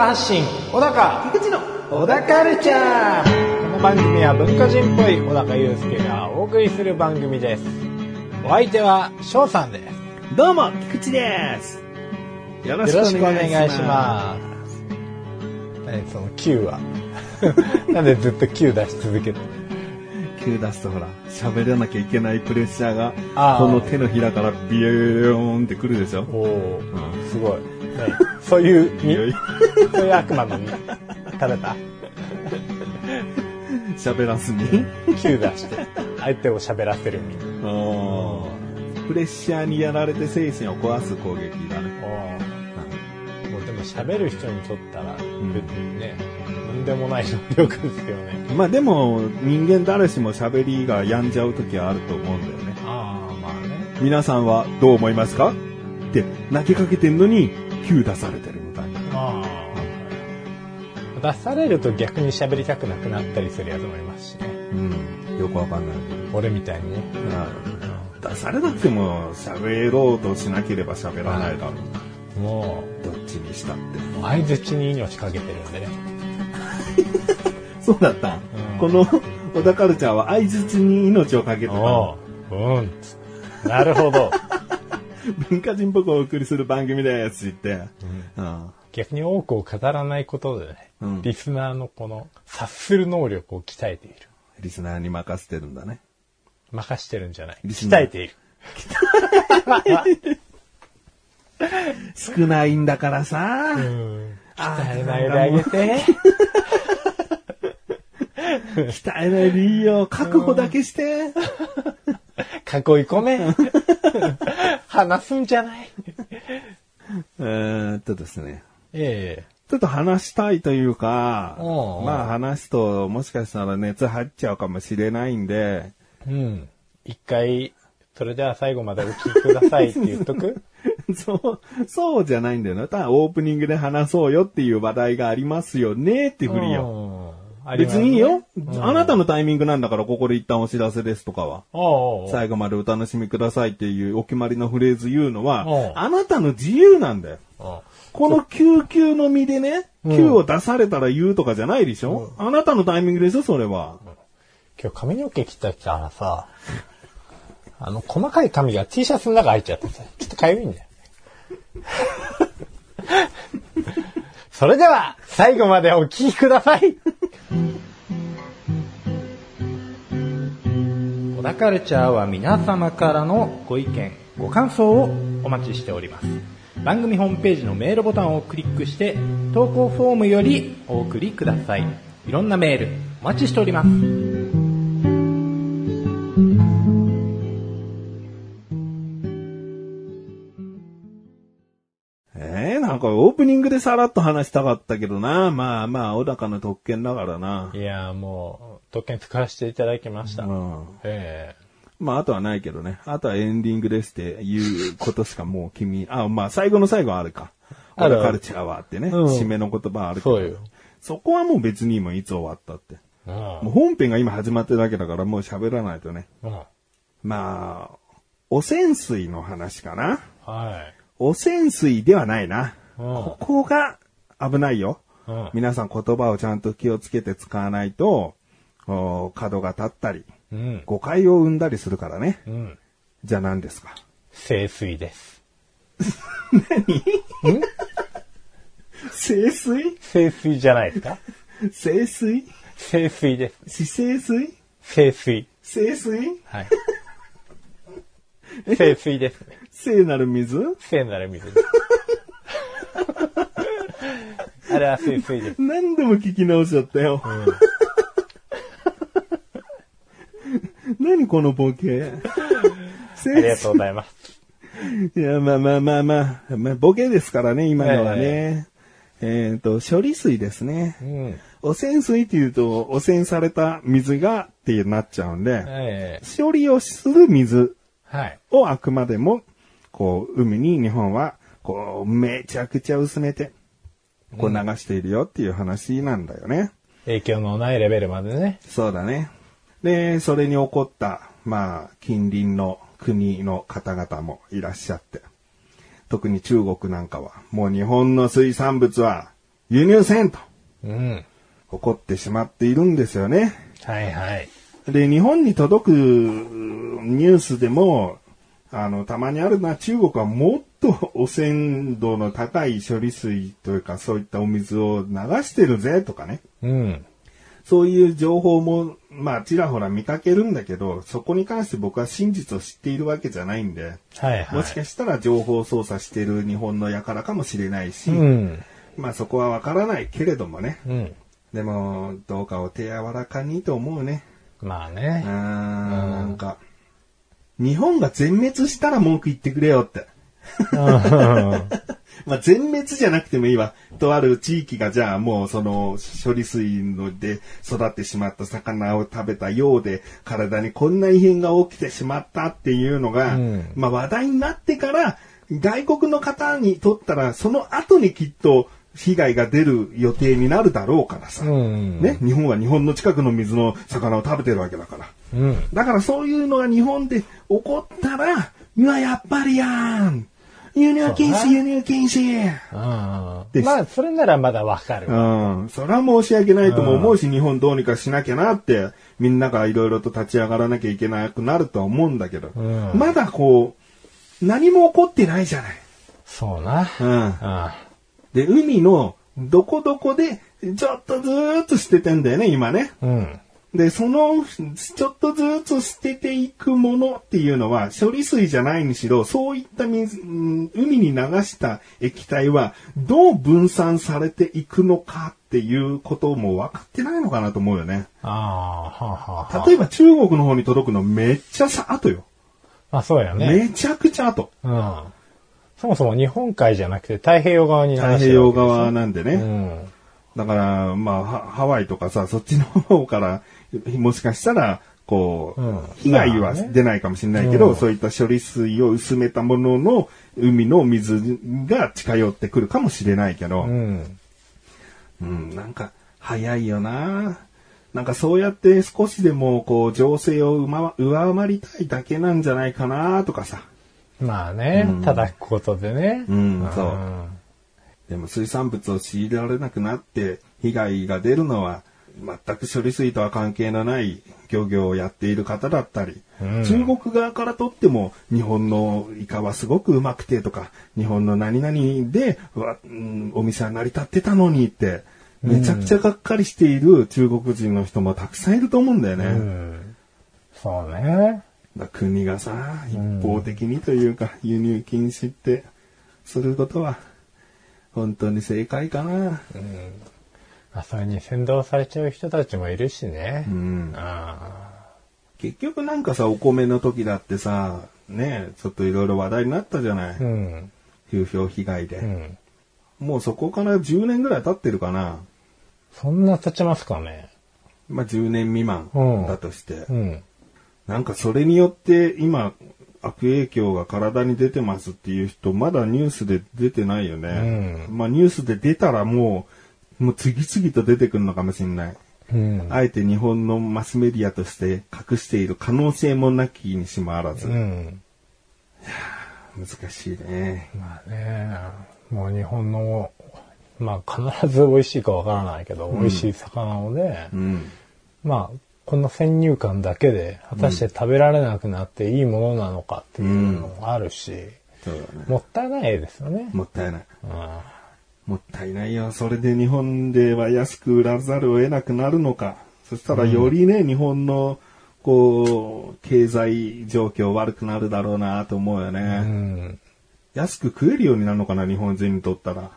高的文化発信小高菊池の小高カルチャー。この番組は文化人っぽい小高祐介がお送りする番組です。お相手は翔さんです。どうも、菊池です。よろしくお願いしす。ます。何その Q は。なんでずっと Q 出し続けて急出すとほら、喋らなきゃいけないプレッシャーが、この手のひらからビヨーンってくるでしょ。おおすごい、そういうそういう悪魔の実食べた喋らずに。Q 出して相手を喋らせるみプレッシャーにやられて精神を壊す攻撃だね。もうでも喋る人にとったら別にね、とんでもない能力ですよね。まあでも、人間誰しも喋りが病んじゃう時はあると思うんだよね。ああ、まあね。皆さんはどう思いますか？って投げかけてんのに、急出されてるみたいな。ああ。出されると逆に喋りたくなくなったりするやつもいますしね。うん。よくわかんないけど。俺みたいにね。出されなくても喋ろうとしなければ喋らないだろう。もどっちにしたって。う、相づちに命かけてるんでね。そうだった。この小田カルチャーは相槌に命をかけてた。おう、うん。なるほど。文化人っぽくお送りする番組ですって言って。うん逆に多くを語らないことでね、うんリスナーのこの察する能力を鍛えている。リスナーに任せてるんだね。任してるんじゃない。鍛えている。少ないんだからさ。うん。鍛えないであげて。鍛えないでいいよ。確保だけして。囲い込め。話すんじゃない。えーっとですね。えちょっと話したいというか、おうおうまあ話すともしかしたら熱入っちゃうかもしれないんで、えうん。一回、それでは最後までお聞きくださいって言っとく？そう、そうじゃないんだよな。ただオープニングで話そうよっていう話題がありますよねってふりよ。よ。あります別にいいよ、うんあなたのタイミングなんだからここで一旦お知らせですとかは。最後までお楽しみくださいっていうお決まりのフレーズ言うのはあなたの自由なんだよ。この救急の身でね、うん救を出されたら言うとかじゃないでしょ、あなたのタイミングでしょそれは。今日髪の毛切ったからさ、あの、細かい髪が T シャツの中入っちゃってさ、ちょっとかゆいんだよ。それでは、最後までお聞きください。小田カルチャーは皆様からのご意見、ご感想をお待ちしております。番組ホームページのメールボタンをクリックして、投稿フォームよりお送りください。いろんなメール、お待ちしております。でさらっと話したかったけどな。まあまあ、小高の特権だからな。いやーもう、特権使わせていただきました。うん。えまあ、あとはないけどね。あとはエンディングですっていうことしかもう君、あ、まあ、最後の最後はあるか。あるカルチャーはってね。うん締めの言葉あえるけど。そうよ。そこはもう別にもういつ終わったって。うんもう本編が今始まってるだけだからもう喋らないとね。うんまあ、汚染水の話かな。はい。汚染水ではないな。うんここが危ないよ。うん皆さん言葉をちゃんと気をつけて使わないと、お角が立ったり、うん。誤解を生んだりするからね。うん。じゃあ何ですか？清水です。清水？清水じゃないですか？清水？清水です。死清水？清水。清水？はい。清水ですね。聖なる水？聖なる水です。あれは清水です。何度も聞き直しちゃったよ。何このボケありがとうございます。いや、まあまあまあまあ、まあ、ボケですからね、今のはね。えっ、と、処理水ですね。うん。汚染水っていうと、汚染された水がってなっちゃうんで、ええ処理をする水はい。をあくまでも、こう、海に日本は、こう、めちゃくちゃ薄めて、こう流しているよっていう話なんだよね。影響のないレベルまでね。そうだね。で、それに起こった、まあ、近隣の国の方々もいらっしゃって。特に中国なんかは、もう日本の水産物は輸入せんとうん。怒ってしまっているんですよね。はいはい。で、日本に届くニュースでも、あの、たまにあるのは中国はもっと汚染度の高い処理水というかそういったお水を流してるぜとかね。うん。そういう情報も、まあ、ちらほら見かけるんだけど、そこに関して僕は真実を知っているわけじゃないんで、はいはい。もしかしたら情報操作している日本の輩かもしれないし、うん。まあそこはわからないけれどもね。うん。でも、どうかお手柔らかにと思うね。まあね。なんか、日本が全滅したら文句言ってくれよって。うん まあ、全滅じゃなくてもいいわ。とある地域がじゃあもうその処理水ので育ってしまった魚を食べたようで体にこんな異変が起きてしまったっていうのが、うんまあ話題になってから外国の方にとったらその後にきっと被害が出る予定になるだろうからさ。うん。ね、日本は日本の近くの水の魚を食べてるわけだから。うん。だからそういうのが日本で起こったら、うわ、やっぱりやん輸入禁止、輸入禁止まあ、それならまだわかる。うん。それは申し訳ないとも思うし、日本どうにかしなきゃなって、みんながいろいろと立ち上がらなきゃいけなくなるとは思うんだけど、うんまだこう、何も起こってないじゃない。そうな。うん。あで、海のどこどこで、ちょっとずーっと捨ててんだよね、今ね。うん。で、その、ちょっとずつ捨てていくものっていうのは、処理水じゃないにしろ、そういった水、うん海に流した液体は、どう分散されていくのかっていうことも分かってないのかなと思うよね。あ。ああ、はあ、はあ。例えば中国の方に届くのめっちゃさ、後よ。まあ、そうやね。めちゃくちゃ後。うん。そもそも日本海じゃなくて太平洋側に流してる太平洋側なんでね。うん。だから、まあ、ハハワイとかさ、そっちの方から、もしかしたら、こう、うん被害は出ないかもしれないけど、うんそういった処理水を薄めたものの海の水が近寄ってくるかもしれないけど、ううん、ん。なんか、早いよななんかそうやって少しでも、こう、情勢を上上回りたいだけなんじゃないかなとかさ。まあね、うん叩くことでね。うんそうでも水産物を仕入れられなくなって被害が出るのは全く処理水とは関係のない漁業をやっている方だったり、うん中国側からとっても日本のイカはすごくうまくてとか、日本の何々で、うわうんお店は成り立ってたのにって、めちゃくちゃがっかりしている中国人の人もたくさんいると思うんだよね。うん。そうね。だ国がさ、一方的にというか、輸入禁止ってすることは、本当に正解かな。まあ、それに先導されちゃう人たちもいるしね。うんあ結局なんかさ、お米の時だってさ、ねちょっといろいろ話題になったじゃない。あうん。風評被害で、うん。もうそこから10年ぐらい経ってるかな。そんな経ちますかね。まあ10年未満うんだとして。うん。なんかそれによって今、悪影響が体に出てますっていう人、まだニュースで出てないよね。うんまあニュースで出たらもう、もう次々と出てくるのかもしれない。うん。あえて日本のマスメディアとして隠している可能性もなきにしもあらず。うん。難しいね。まあね、もう日本の、まあ必ず美味しいかわからないけど、美味しい魚をね、うん。まあ、この先入観だけで、果たして食べられなくなっていいものなのかっていうのもあるし、そうだね。もったいないですよね。もったいない。うんもったいないよ。それで日本では安く売らざるを得なくなるのか。そしたらよりね、日本の、こう、経済状況悪くなるだろうなと思うよね。うん。安く食えるようになるのかな、日本人にとったら。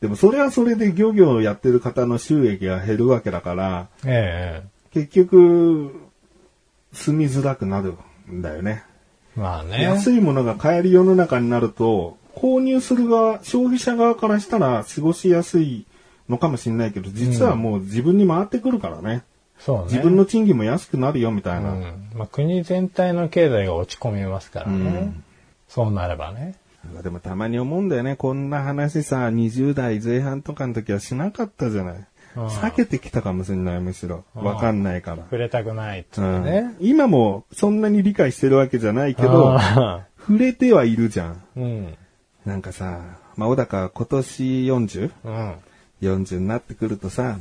でもそれはそれで漁業をやってる方の収益が減るわけだから、え結局、住みづらくなるんだよね。えまあね。安いものが買える世の中になると、購入する側、消費者側からしたら過ごしやすいのかもしれないけど、実はもう自分に回ってくるからね。そうね。自分の賃金も安くなるよみたいな。うん。まあ国全体の経済が落ち込みますからね。うんそうなればね。でもたまに思うんだよね。こんな話さ、20代前半とかの時はしなかったじゃない。うん避けてきたかもしれない、むしろ。わかんないから。触れたくないっつうん。今もそんなに理解してるわけじゃないけど、あ触れてはいるじゃん。ーうん。なんかさ、まあ、小高今年 40?40 うん。になってくるとさ、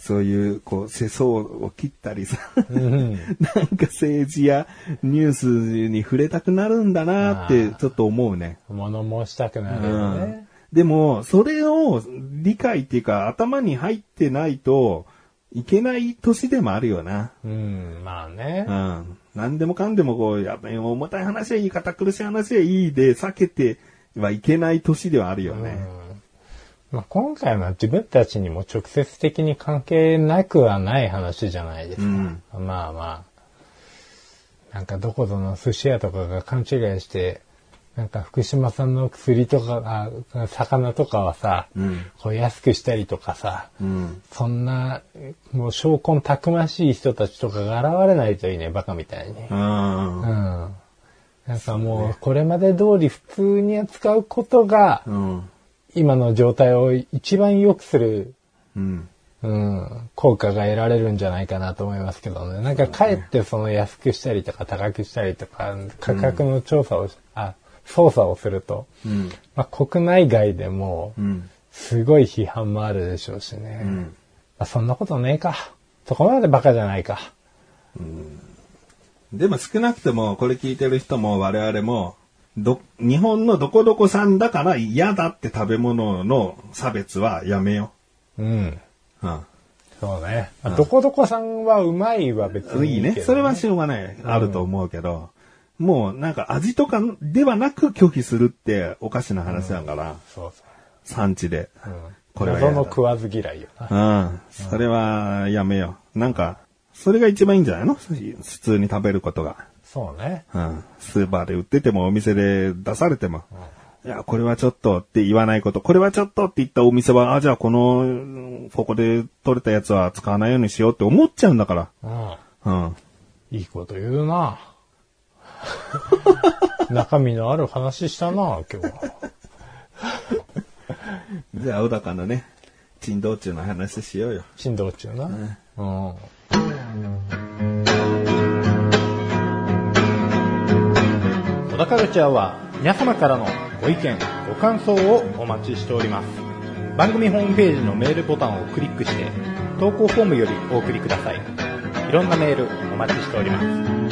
そういう、こう、世相を切ったりさ、うん。なんか政治やニュースに触れたくなるんだなってちょっと思うね。物申したくなるよね。でも、それを理解っていうか頭に入ってないといけない年でもあるよな。うん、まあねう。ん。何でもかんでもこう、やっぱり重たい話はいい、堅苦しい話はいいで避けてはいけない年ではあるよね。まあ、今回は自分たちにも直接的に関係なくはない話じゃないですか。うんまあまあ。なんかどこぞの寿司屋とかが勘違いして、なんか福島産の薬とか、あ魚とかはさ、うんこう安くしたりとかさ、うん。そんな、もう証拠たくましい人たちとかが現れないといいね、バカみたいに。うん。うん。なんかもう、これまで通り普通に扱うことが、うん。今の状態を一番良くする、うん。うん、効果が得られるんじゃないかなと思いますけどね。なんかかえってその安くしたりとか高くしたりとか、価格の調査を、あ、操作をすると、うん。まあ、国内外でもう、ん。すごい批判もあるでしょうしね。うん。まあ、そんなことねえか。そこまでバカじゃないか。でも少なくとも、これ聞いてる人も我々も、ど、日本のどこどこ産だから嫌だって食べ物の差別はやめようん。う。うん。そうね。まあどこどこさんはうまいは別にいいね。それはしょうがない。あると思うけど、もうなんか味とかではなく拒否するっておかしな話だから、そう産地で。そう。うん。これは謎の食わず嫌いよな。うん。それはやめよう。なんか、それが一番いいんじゃないの？普通に食べることが。そうね。うん。スーパーで売っててもお店で出されても。いや、これはちょっとって言わないこと。これはちょっとって言ったお店は、あ、じゃあこの、うんここで取れたやつは使わないようにしようって思っちゃうんだかうん。ら。うん。いいこと言うな。中身のある話したな、今日は。じゃあ、小高のね、珍道中の話しようよ。振動中な。うん。小田カルチャーは皆様からのご意見、ご感想をお待ちしております。番組ホームページのメールボタンをクリックして、投稿フォームよりお送りください。いろんなメールお待ちしております。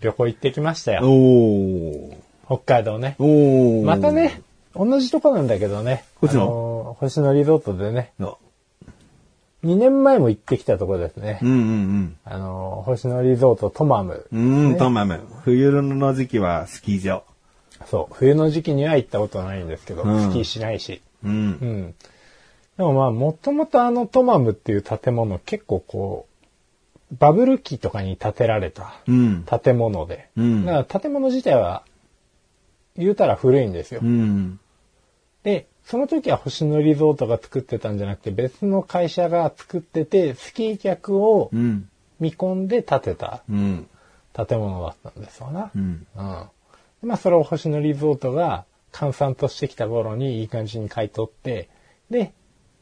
旅行行ってきましたよ。おー。北海道ね。おー。またね、同じとこなんだけどね。こっちの？あの星野リゾートでね、あ。2年前も行ってきたとこですね。うんうんあの、星野リゾートトマム。うん。うん、トマム。冬の時期はスキー場。そう、冬の時期には行ったことないんですけど、うんスキーしないし。うんう。ん。でもまあ、もともとあのトマムっていう建物結構こう、バブル期とかに建てられたうん。建物で。うんだから建物自体は、言うたら古いんですよ。うん。で、その時は星野リゾートが作ってたんじゃなくて別の会社が作ってて、スキー客をうん。見込んで建てたうん。建物だったんですよな。うん。うん。でまあそれを星野リゾートが閑散としてきた頃にいい感じに買い取って、で、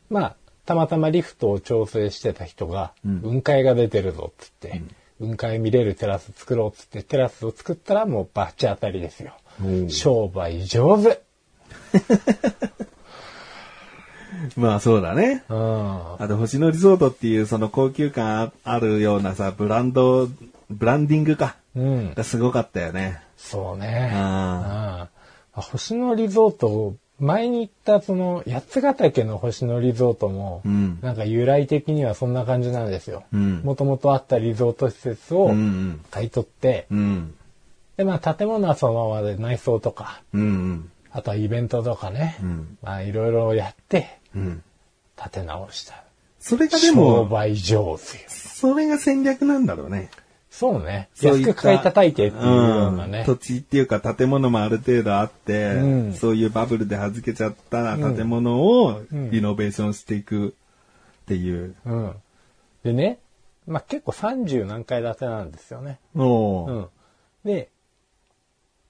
まあ、たまたまリフトを調整してた人が、うん雲海が出てるぞっつって、雲海見れるテラス作ろうっつって、テラスを作ったらもうバッチ当たりですよ。商売上手。まあそうだね。うん。あと、星野リゾートっていうその高級感あるようなさ、ブランド、ブランディングか。うん。がすごかったよね。そうね。あうん星野リゾート、前に行ったその八ヶ岳の星野リゾートも、うんなんか由来的にはそんな感じなんですよ。うんもともとあったリゾート施設をうん買い取って、うん。うん。で、まあ建物はそのままで内装とか、うんあとはイベントとかね、うんまあいろいろやって。建て直した。それがで商も、売上手よ。それが戦略なんだろうね。そうね。そういった安く買い叩いてっていうようなね。ん土地っていうか建物もある程度あって、うんそういうバブルで預けちゃった建物をんリノベーションしていくっていう。うん。でね、まあ結構30何階建てなんですよね。おーうん。で、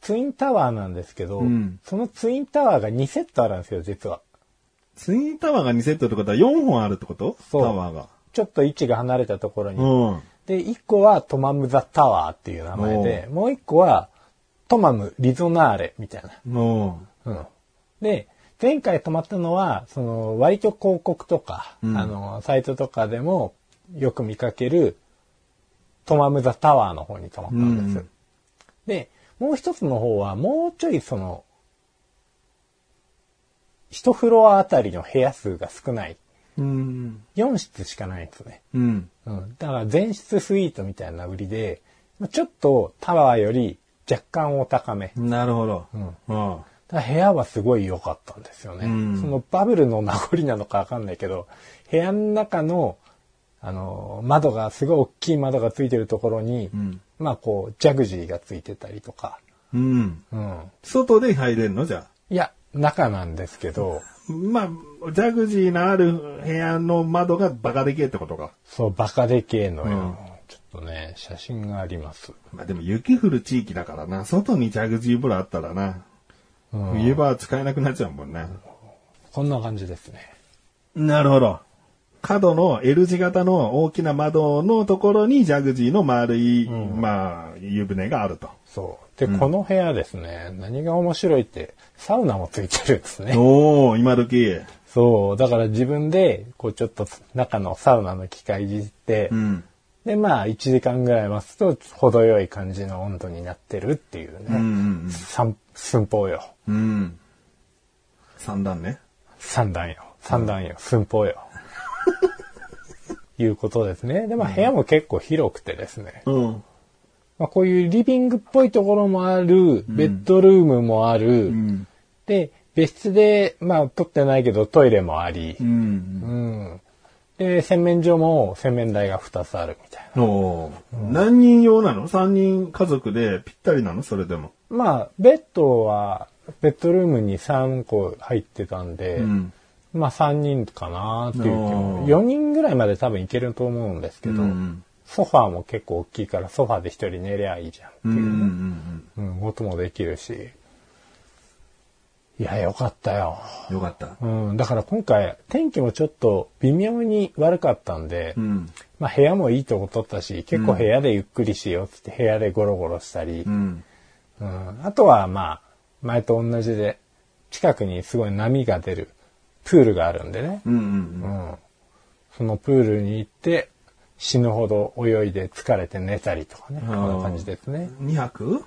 ツインタワーなんですけど、うんそのツインタワーが2セットあるんですよ、実は。ツインタワーが2セットってことは4本あるってこと？タそうワーが。ちょっと位置が離れたところに。うん。で、1個はトマム・ザ・タワーっていう名前で、もう1個はトマム・リゾナーレみたいな。もうん。で、前回泊まったのは、その、割と広告とか、うんあの、サイトとかでもよく見かける、トマム・ザ・タワーの方に泊まったんです。うんで、もう一つの方は、もうちょいその、一フロアあたりの部屋数が少ない。う。うん。4室しかないんですね。うん。うん。だから全室スイートみたいな売りで、まあちょっとタワーより若干お高め。なるほど。うん。うん。だ部屋はすごい良かったんですよね。うんそのバブルの名残なのかわかんないけど、部屋の中の、あの、窓が、すごい大きい窓がついてるところに、うん。まあこう、ジャグジーがついてたりとか、うん。うん。外で入れるの？じゃいや、中なんですけど、あ。まあ、ジャグジーのある部屋の窓がバカでけえってことか。そう、バカでけえのよ。うんちょっとね、写真があります。まあでも雪降る地域だからな。外にジャグジー風呂あったらな。うん冬場は使えなくなっちゃうもんね。こんな感じですね。なるほど。角の L 字型の大きな窓のところにジャグジーの丸い、まあ、湯船があると。そう。で、この部屋ですね、何が面白いって、サウナもついてるんですね。おお今時。そう。だから自分で、こうちょっと中のサウナの機械いじって、うん。で、まあ、1時間ぐらい待つと、程よい感じの温度になってるっていうね。寸法よ。うん。うん。三段ね。三段よ。三段よ。寸法よ。いうことですね。で、まあ、部屋も結構広くてですね。うん。まあ、こういうリビングっぽいところもある、ベッドルームもある、うん。で、別室で、まあ、撮ってないけどトイレもありう、ん。うん。で、洗面所も洗面台が2つあるみたいおー何人用なの ?3 人家族でぴったりなの？それでも。な。まあ、ベッドは、ベッドルームに3個入ってたんで、うん。まあ3人かなっていう気も。おー4人ぐらいまで多分いけると思うんですけど、うんソファーも結構大きいからソファーで一人寝りゃいいじゃんってうん。ういうね。ん。うん、こともできるし。いや、よかったよ。よかった。うん、だから今回天気もちょっと微妙に悪かったんで、うん。まあ部屋もいいとこ取ったし、結構部屋でゆっくりしようって部屋でゴロゴロしたり、うん。うんあとはまあ、前と同じで、近くにすごい波が出るプールがあるんでね、うん。うん。うんそのプールに行って死ぬほど泳いで疲れて寝たりとかね、こんな感じですね。2泊？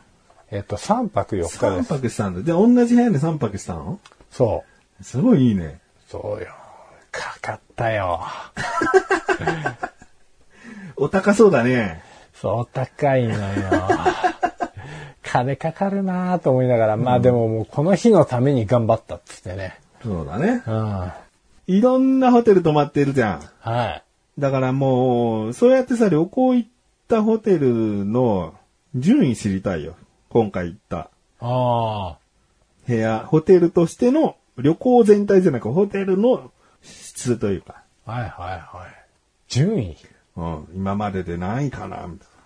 えっと、3泊4日 ?3 です。泊したんだ。で、同じ部屋で3泊したの？そう。すごいいいね。そうよ。かかったよ。お高そうだね。そう高いのよ。金かかるなぁと思いながら、まあでももうこの日のために頑張ったっつってね。そうだね。うん。はいろんなホテル泊まってるじゃん。い。だからもう、そうやってさ、旅行行ったホテルの順位知りたいよ。今回行ったあ部屋、ホテルとしての旅行全体じゃなくホテルの質というか、あ。はいはいはい。順位？うん、今までで何位かな、みたいな。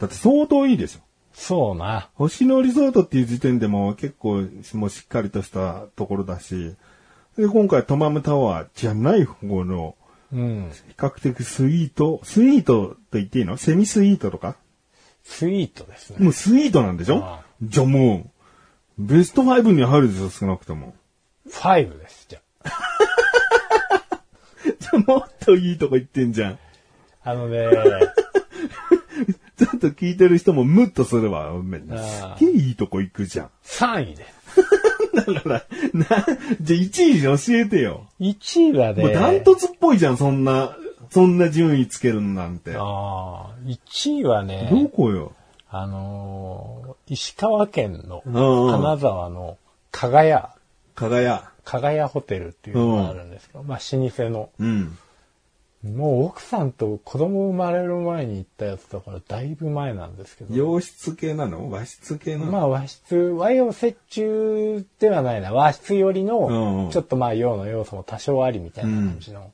だって相当いいでしょ。そうな。星野リゾートっていう時点でも結構もうしっかりとしたところだし、で、今回トマムタワーじゃない方のうん。比較的スイート、スイートと言っていいの？セミスイートとか？スイートですね。もうスイートなんでしょ？ああじゃあもう、ベスト5に入るでしょ少なくとも。5です、じゃ じゃあもっといいとこ行ってんじゃん。あ。あのね、ち ちょっと聞いてる人もムッとするわ。すっげえいいとこ行くじゃん。3位です。だから、な、じゃあ1位教えてよ。1位はね、もうダントツっぽいじゃん、そんな、そんな順位つけるなんて。ああ、1位はね、どこよ？あのー石川県のうん金沢の加賀屋、かがや。加賀屋ホテルっていうのがあるんですけど、まあ老舗の、うん。もう奥さんと子供生まれる前に行ったやつだからだいぶ前なんですけど、洋室系なの？和室系なの、まあ和室、和洋折衷ではないな、和室寄りうんうのん、ちょっとまあ洋の要素も多少ありみたいな感じの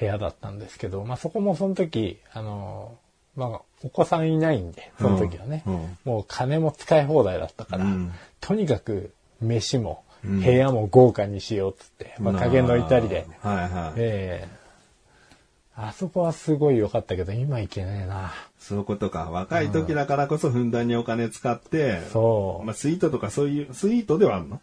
部屋だったんですけど、まあそこもその時、あの、まあ、お子さんいないんで、その時はね。うんうん。もう金も使い放題だったから、うん。とにかく飯も部屋も豪華にしようっつって、まあ加減の至りで。はいはい。ええあそこはすごい良かったけど、今行けねえな。そういうことか。若い時だからこそふんだんにお金使って、そう。まあ、スイートとかそういう、スイートではあるの？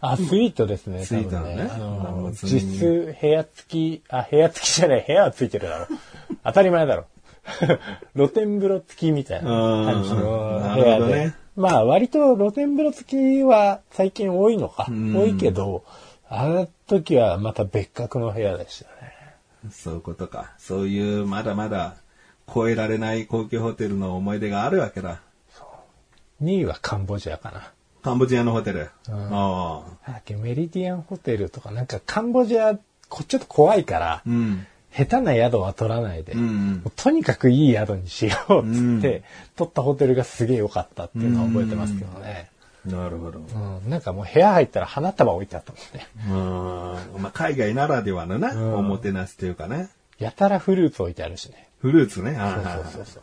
あ、スイートですね、スイートね多分あの、実質部屋付き、あ、部屋付きじゃない、部屋は付いてるだろ。当たり前だろ。露天風呂付きみたいな感じのうん部屋で。ねまあ割と露天風呂付きは最近多いのか。ん多いけど、あの時はまた別格の部屋でしたね。そういうことか。そういう、まだまだ超えられない高級ホテルの思い出があるわけだ。2位はカンボジアかな。カンボジアのホテル。ああ。なんだっけ、メリディアンホテルとか、なんかカンボジア、こちょっと怖いから、うん。下手な宿は取らないで、うんとにかくいい宿にしようっつって、取ったホテルがすげえ良かったっていうのは覚えてますけどね。なるほど。うん、なんかもう部屋入ったら花束置いてあったもんね。うん。まあ、海外ならではのな、んおもてなしというかね。やたらフルーツ置いてあるしね。フルーツね。そうあそうそうそう。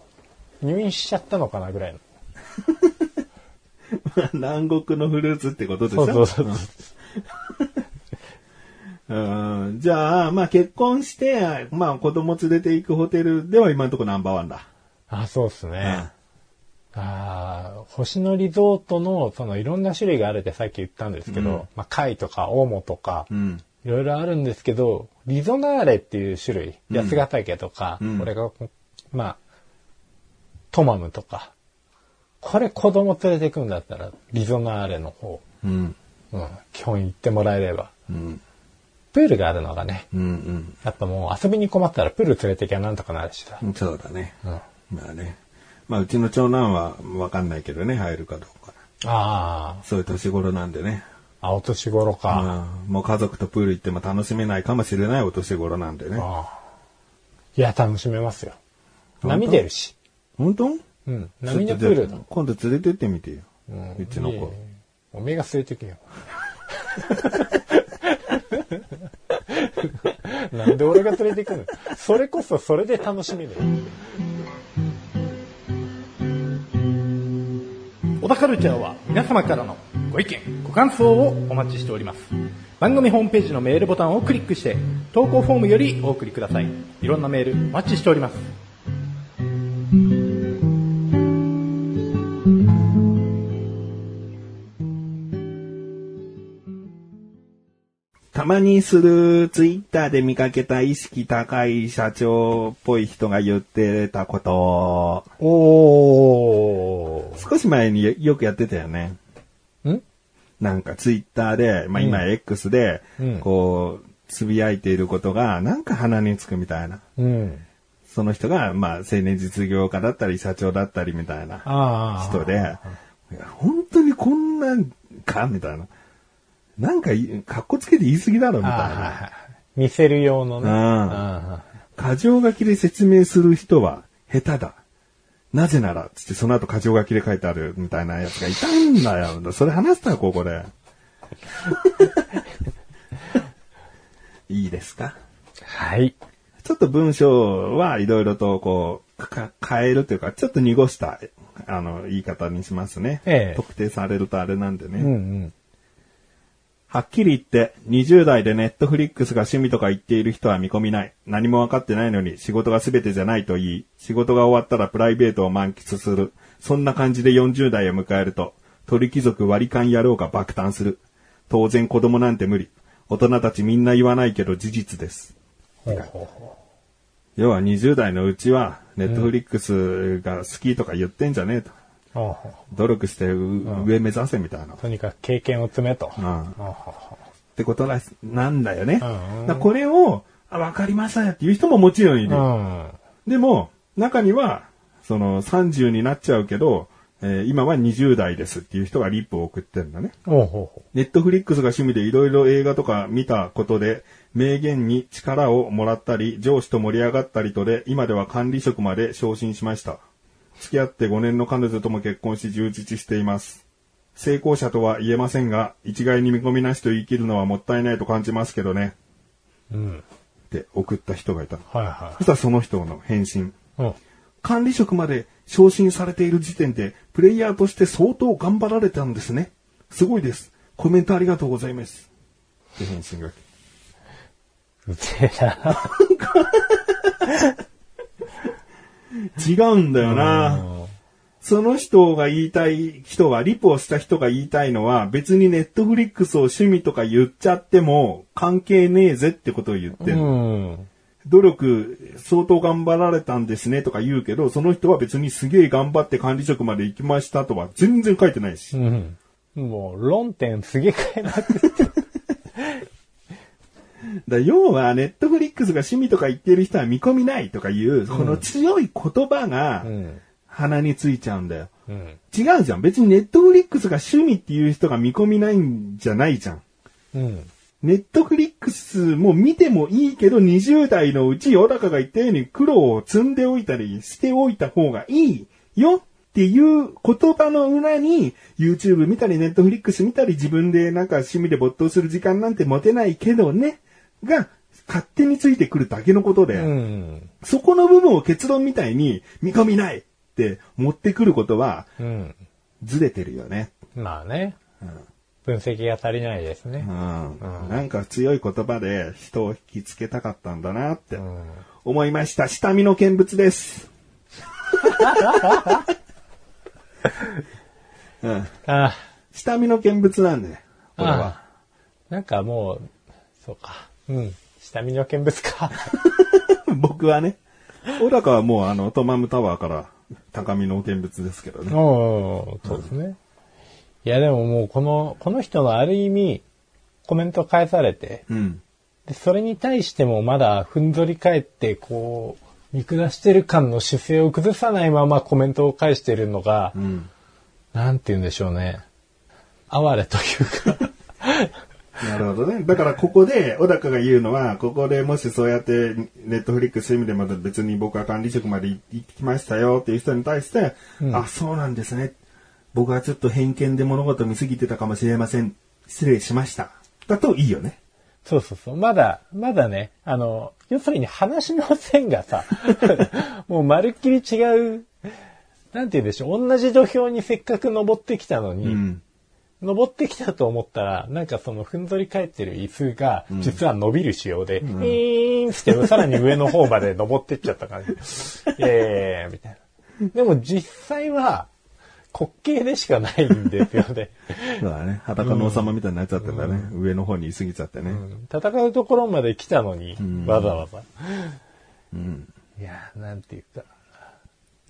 入院しちゃったのかなぐらいの。あ南国のフルーツってことでしょ？そうそうそう。うんじゃあ、まあ結婚して、まあ子供連れて行くホテルでは今のところナンバーワンだ。あ、そうっすね。ああ、星野リゾートの、そのいろんな種類があるってさっき言ったんですけど、まあ、貝とかオモとか、うん。いろいろあるんですけど、リゾナーレっていう種類、八ヶ岳とか、うんこれが、まあ、トマムとか、これ子供連れてくんだったら、リゾナーレの方、うん。うん、基本行ってもらえれば。うん。プールがあるのがね、うん。やっぱもう遊びに困ったらプール連れてきゃなんとかなるしさ。うん。そうだね。うん、あまあね。まあうちの長男はわかんないけどね、入るかどうか。あ、そういう年頃なんでね。あ、お年頃か。うん。もう家族とプール行っても楽しめないかもしれないお年頃なんでね。ああいや、楽しめますよ。波出るし。本当？うん、波のプールだ。今度連れてってみてよ。うんうちの子。おめえが連れてけよ。なんで俺が連れてくの？それこそそれで楽しめる田カルチャーは皆様からのご意見、ご感想をお待ちしております。番組ホームページのメールボタンをクリックして、投稿フォームよりお送りください。いろんなメールお待ちしております。まにするツイッターで見かけた意識高い社長っぽい人が言ってたこと、おー。少し前によくやってたよね。ん？なんかツイッターで、まあ今 X でうん、こう、つぶやいていることが、なんか鼻につくみたいな。うん。その人が、まあ青年実業家だったり社長だったりみたいな。人で、本当にこんなんか？みたいな。なんかい、かっこつけて言い過ぎだろみたいな。い見せる用のね。うんあ箇条書きで説明する人は下手だ。なぜなら、つってその後箇条書きで書いてあるみたいなやつがいたんだよ。それ話したらここで。いいですか？はい。ちょっと文章はいろいろとこう、か変えるというか、ちょっと濁した、あの、言い方にしますね。ええ特定されるとあれなんでね。うんうん。はっきり言って、20代でネットフリックスが趣味とか言っている人は見込みない。何も分かってないのに仕事が全てじゃないと言い、仕事が終わったらプライベートを満喫する。そんな感じで40代を迎えると、鳥貴族割り勘野郎が爆誕する。当然子供なんて無理。大人たちみんな言わないけど事実です。ほうほうほ要は20代のうちは、ネットフリックスが好きとか言ってんじゃねえと。努力してう上目指せみたいな。うとにかく経験を積めと。うんってことなんだよね。これを、あ、わかりましたっていう人ももちろんいうる。うん。でも、中には、その30になっちゃうけど、えー今は20代ですっていう人がリップを送ってるんだね。ネットフリックスが趣味でいろいろ映画とか見たことで、名言に力をもらったり、上司と盛り上がったりとで、今では管理職まで昇進しました。付き合って5年の彼女とも結婚し充実しています。成功者とは言えませんが、一概に見込みなしと言い切るのはもったいないと感じますけどね。う。うん。って送った人がいたの。はいはそしたらその人の返信。い。うん。管理職まで昇進されている時点で、プレイヤーとして相当頑張られたんですね。すごいです。コメントありがとうございます。って返信がうぜえな。違うんだよな。その人が言いたい人は、リポをした人が言いたいのは、別にネットフリックスを趣味とか言っちゃっても関係ねえぜってことを言ってる。うん。努力相当頑張られたんですねとか言うけど、その人は別にすげえ頑張って管理職まで行きましたとは全然書いてないし。うん。もう、論点すげえ変えまくって。だ要は、ネットフリックスが趣味とか言ってる人は見込みないとかいう、この強い言葉がうん。鼻についちゃうんだよ。うん。違うじゃん。別にネットフリックスが趣味っていう人が見込みないんじゃないじゃん。うん。ネットフリックスも見てもいいけど、20代のうち、小高が言ったように苦労を積んでおいたりしておいた方がいいよっていう言葉の裏に、YouTube 見たり、ネットフリックス見たり、自分でなんか趣味で没頭する時間なんて持てないけどね、が、勝手についてくるだけのことで、うん。そこの部分を結論みたいに、見込みないって持ってくることは、うん。ずれてるよね。まあね。分析が足りないですねう。ん。なんか強い言葉で人を引きつけたかったんだなってうん。思いました。下見の見物です。うん。あ下見の見物なんで、これは。あ。なんかもう、そうか。うん。下見の見物か。僕はね。小高はもうあの、トマムタワーから高みの見物ですけどね。うん。そうですね。いやでももうこの、この人のある意味、コメント返されて、うん。でそれに対してもまだふんぞり返って、こう、見下してる感の姿勢を崩さないままコメントを返してるのが、うん。なんて言うんでしょうね。哀れというか。なるほどね。だからここで、小高が言うのは、ここでもしそうやって、ネットフリックス意味でまだ別に僕は管理職まで行ってきましたよっていう人に対して、あ、そうなんですね。僕はちょっと偏見で物事見すぎてたかもしれません。失礼しました。だといいよね。そうそうそう。まだ、まだね、あの、要するに話の線がさ、もうまるっきり違う、なんて言うんでしょう。同じ土俵にせっかく登ってきたのに、うん。登ってきたと思ったら、なんかそのふんぞり返ってる椅子が、実は伸びる仕様で、イーンってさらに上の方まで登ってっちゃった感じ。えーみたいな。でも実際は、滑稽でしかないんですよね。そうだね。裸の王様みたいになっちゃってんだね。上の方に居すぎちゃってね。戦うところまで来たのに、わざわざ。うん。いや、なんていうか。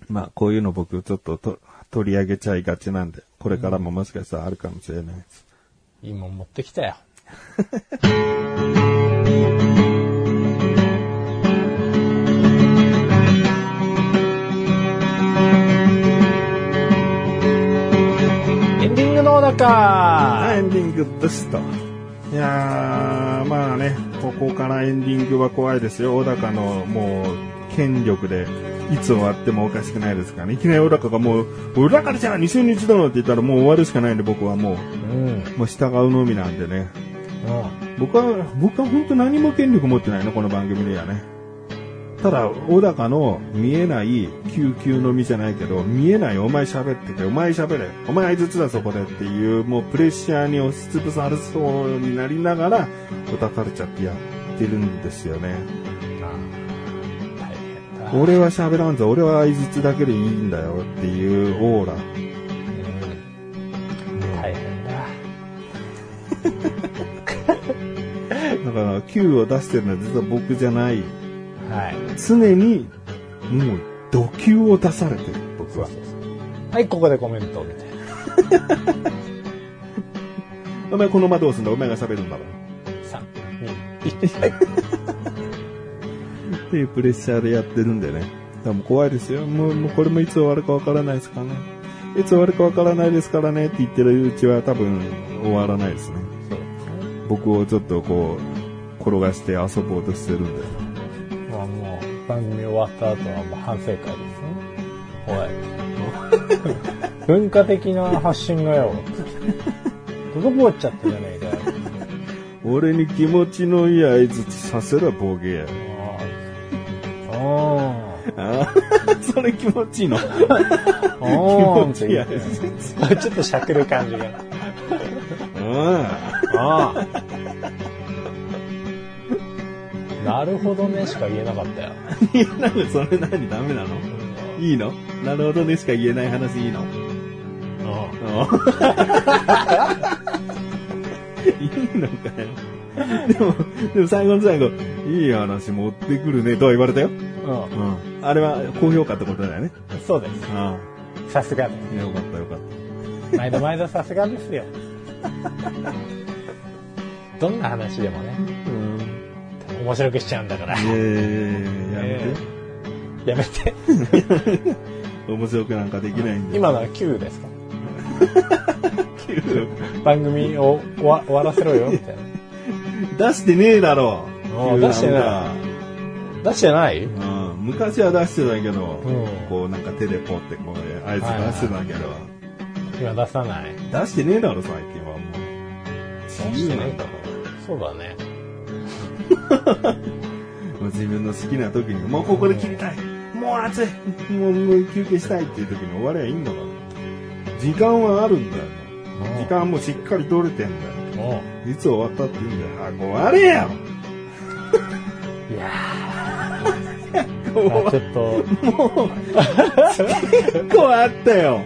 まあ、こういうの僕ちょっとと取り上げちゃいがちなんで、これからももしかしたらあるかもしれないです。いいもん持ってきたよ。エンディングのは中エンディングですと。いやー、まあね、ここからエンディングは怖いですよ。小高のもう、権力で、いつ終わってもおかしくないですからね。いきなり小高がもう、小高ちゃん2週に一度のって言ったらもう終わるしかないんで僕はもうもう従うのみなんでね。僕は、僕は本当何も権力持ってないの、この番組ではね。ただ、小高の見えない救急のみじゃないけど、見えないお前喋ってて、お前喋れ、お前相づちだそこでっていう、もうプレッシャーに押しつぶされそうになりながら、小高カルチャーってやってるんですよね。俺は喋らんぞ、俺は相づちだけでいいんだよっていうオーラ。大変だ。だから、Q を出してるのは実は僕じゃない。はい。常に、もう、度級を出されてる、僕は。はい、ここでコメントみたいな。お前この間どうすんだ？お前が喋るんだろ。3、2、1。っていうプレッシャーでやってるんでね。でも怖いですよ。もう、もうこれもいつ終わるかわからないですからね。いつ終わるかわからないですからねって言ってるうちは多分終わらないですね。僕をちょっとこう、転がして遊ぼうとしてるんで。まあもう、番組終わった後はもう反省会ですね。おい。文化的な発信がよ。滞っちゃったじゃねえかよ。俺に気持ちのいい合図させろ、ボケや。それ気持ちいいの。おーんって言っ気持て。ちょっとしゃくる感じが。うん。ああ。なるほどねしか言えなかったよ。いや、なんかそれ何？ダメなの？いいの？なるほどねしか言えない話いいの？いいのかよ。でも、でも最後の最後、いい話持ってくるねとは言われたよ。うん。うん。うん。あれは高評価ってことだよね。そうです。あさすがであ。よかったよかっす。毎度毎度さすがですよ。どんな話でもね、た。うん。面白くしちゃうんだから。いやいやいややめて。やめて。面白くなんかできないんで。今のは9ですか？番組を終わ終わらせろよ、みたいな。出してねえだろ。ああ出してないい。出してない？うん、昔は出してたけど、うんこうなんか手でポってこう合図出してたけど、今出さない。出してねえだろ最近はもう。自由なんだかそうだね。ら。もう自分の好きな時に、もうここで切りたい。もう暑い。もうもう休憩したいっていう時に終わりゃいいんだから。時間はあるんだよ。時間もしっかり取れてんだよ。おういつ終わったっていいんだよ。早く終われよいやー、あちょっと、結構あったよ。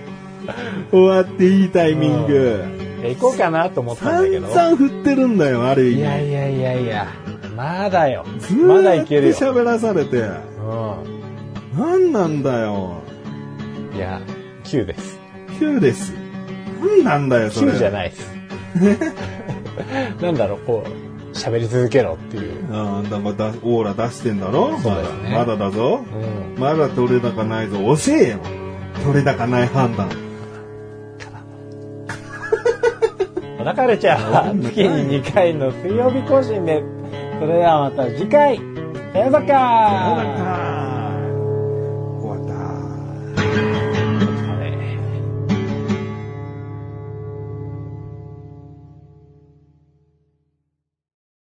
終わっていいタイミング。行こうかなと思ったんだ散けど。々振ってるんだよ、ある意味。いやいやいやいや、まだよ。ずまだいけるよ。喋らされて。う何なんだよ。ん。いや、9です。9です。何なんだよ、それ。9じゃないです。なんだろう、こう、喋り続けろっていう。ああ、だからだオーラ出してんだろ？そうですねまだまだだぞ。うん。まだ取れ高ないぞ。教えよ。取れ高ない判断。小田カルチャーは月に2回の水曜日更新です。それではまた次回、さよなら